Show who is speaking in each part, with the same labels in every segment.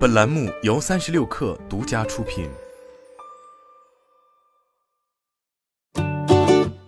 Speaker 1: 本栏目由三十六氪独家出品。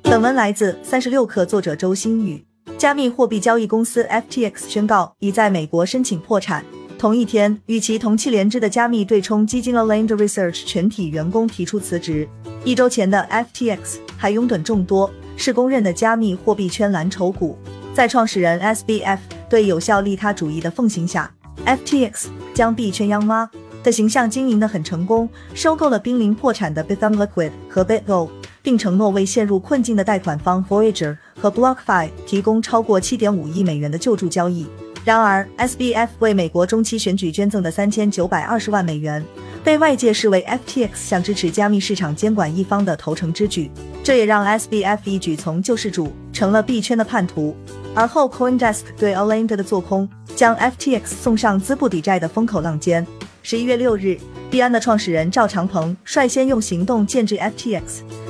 Speaker 2: 本文来自三十六氪，作者周新宇。加密货币交易公司 FTX 宣告已在美国申请破产。同一天，与其同期连枝的加密对冲基金 Aland Research 全体员工提出辞职。一周前的 FTX 还拥趸众多，是公认的加密货币圈蓝筹股。在创始人 SBF 对有效利他主义的奉行下，FTX 将币圈央妈的形象经营得很成功，收购了濒临破产的 Bithumb Liquid 和 BitGo，并承诺为陷入困境的贷款方 Voyager 和 BlockFi 提供超过7.5亿美元的救助交易。然而，SBF 为美国中期选举捐赠的3920万美元，被外界视为 FTX 向支持加密市场监管一方的投诚之举，这也让 SBF 一举从救世主成了币圈的叛徒。而后，CoinDesk 对 Aland 的做空，将 FTX 送上资不抵债的风口浪尖。十一月六日，币安的创始人赵长鹏率先用行动建制 FTX，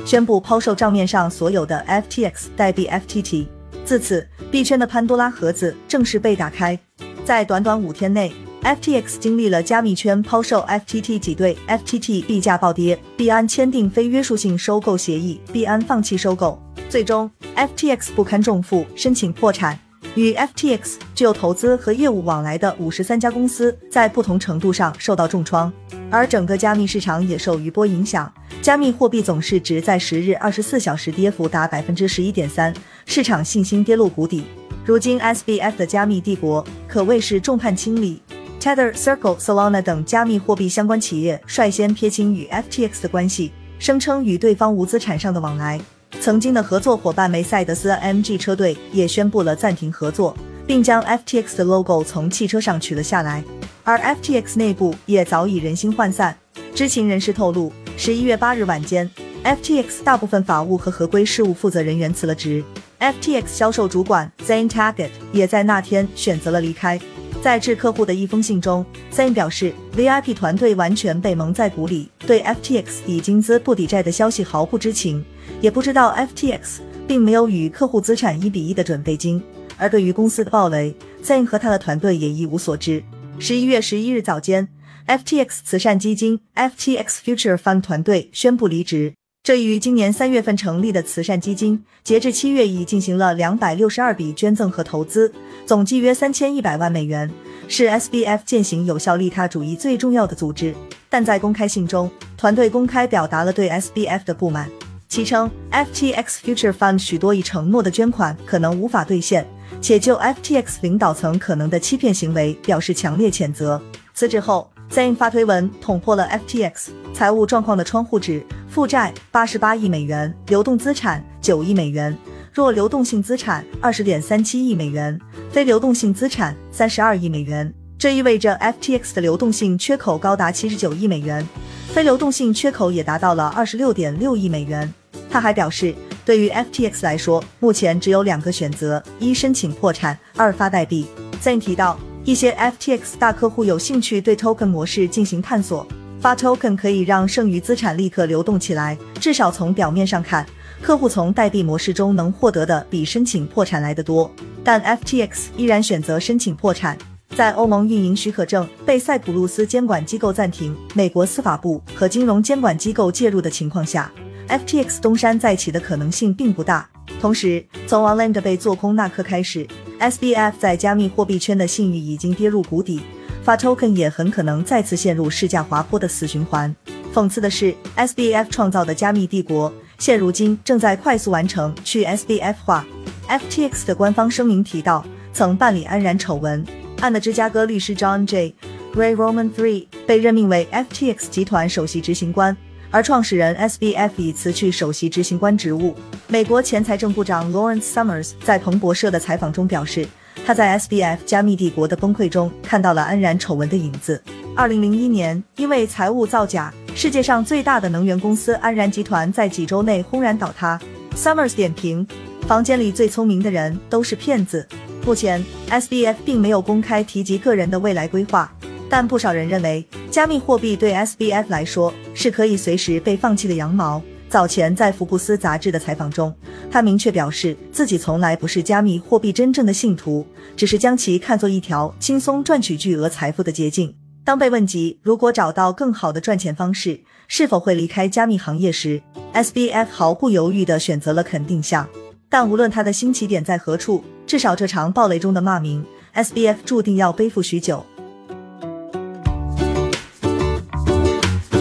Speaker 2: 宣布抛售账面上所有的 FTX 代币 FTT。自此，币圈的潘多拉盒子正式被打开。在短短五天内，FTX 经历了加密圈抛售 FTT 挤兑，FTT 币价暴跌，币安签订非约束性收购协议，币安放弃收购，最终。FTX 不堪重负，申请破产。与 FTX 具有投资和业务往来的五十三家公司，在不同程度上受到重创，而整个加密市场也受余波影响。加密货币总市值在十日二十四小时跌幅达百分之十一点三，市场信心跌落谷底。如今 SBF 的加密帝国可谓是众叛亲离，Tether、Circle、Solana 等加密货币相关企业率先撇清与 FTX 的关系，声称与对方无资产上的往来。曾经的合作伙伴梅赛德斯 MG 车队也宣布了暂停合作，并将 FTX 的 logo 从汽车上取了下来。而 FTX 内部也早已人心涣散。知情人士透露，十一月八日晚间，FTX 大部分法务和合规事务负责人员辞了职，FTX 销售主管 Zane Taggett 也在那天选择了离开。在致客户的一封信中 san 表示，VIP 团队完全被蒙在鼓里，对 FTX 已经资不抵债的消息毫不知情。也不知道 FTX 并没有与客户资产一比一的准备金，而对于公司的暴雷，Sain 和他的团队也一无所知。十一月十一日早间，FTX 慈善基金 FTX Future Fund 团队宣布离职。这一于今年三月份成立的慈善基金，截至七月已进行了两百六十二笔捐赠和投资，总计约三千一百万美元，是 SBF 践行有效利他主义最重要的组织。但在公开信中，团队公开表达了对 SBF 的不满。其称，FTX Future Fund 许多已承诺的捐款可能无法兑现，且就 FTX 领导层可能的欺骗行为表示强烈谴责。辞职后，Zane 发推文捅破了 FTX 财务状况的窗户纸：负债八十八亿美元，流动资产九亿美元，若流动性资产二十点三七亿美元，非流动性资产三十二亿美元。这意味着 FTX 的流动性缺口高达七十九亿美元，非流动性缺口也达到了二十六点六亿美元。他还表示，对于 FTX 来说，目前只有两个选择：一申请破产，二发代币。Zain 提到，一些 FTX 大客户有兴趣对 Token 模式进行探索，发 Token 可以让剩余资产立刻流动起来。至少从表面上看，客户从代币模式中能获得的比申请破产来得多。但 FTX 依然选择申请破产。在欧盟运营许可证被塞浦路斯监管机构暂停，美国司法部和金融监管机构介入的情况下。FTX 东山再起的可能性并不大。同时，从 Aland 被做空那刻开始，SBF 在加密货币圈的信誉已经跌入谷底，发 Token 也很可能再次陷入市价滑坡的死循环。讽刺的是，SBF 创造的加密帝国，现如今正在快速完成去 SBF 化。FTX 的官方声明提到，曾办理安然丑闻案的芝加哥律师 John J. Ray Roman III 被任命为 FTX 集团首席执行官。而创始人 SBF 已辞去首席执行官职务。美国前财政部长 Lawrence Summers 在彭博社的采访中表示，他在 SBF 加密帝国的崩溃中看到了安然丑闻的影子。二零零一年，因为财务造假，世界上最大的能源公司安然集团在几周内轰然倒塌。Summers 点评：房间里最聪明的人都是骗子。目前，SBF 并没有公开提及个人的未来规划。但不少人认为，加密货币对 SBF 来说是可以随时被放弃的羊毛。早前在福布斯杂志的采访中，他明确表示自己从来不是加密货币真正的信徒，只是将其看作一条轻松赚取巨额财富的捷径。当被问及如果找到更好的赚钱方式，是否会离开加密行业时，SBF 毫不犹豫地选择了肯定项。但无论他的新起点在何处，至少这场暴雷中的骂名，SBF 注定要背负许久。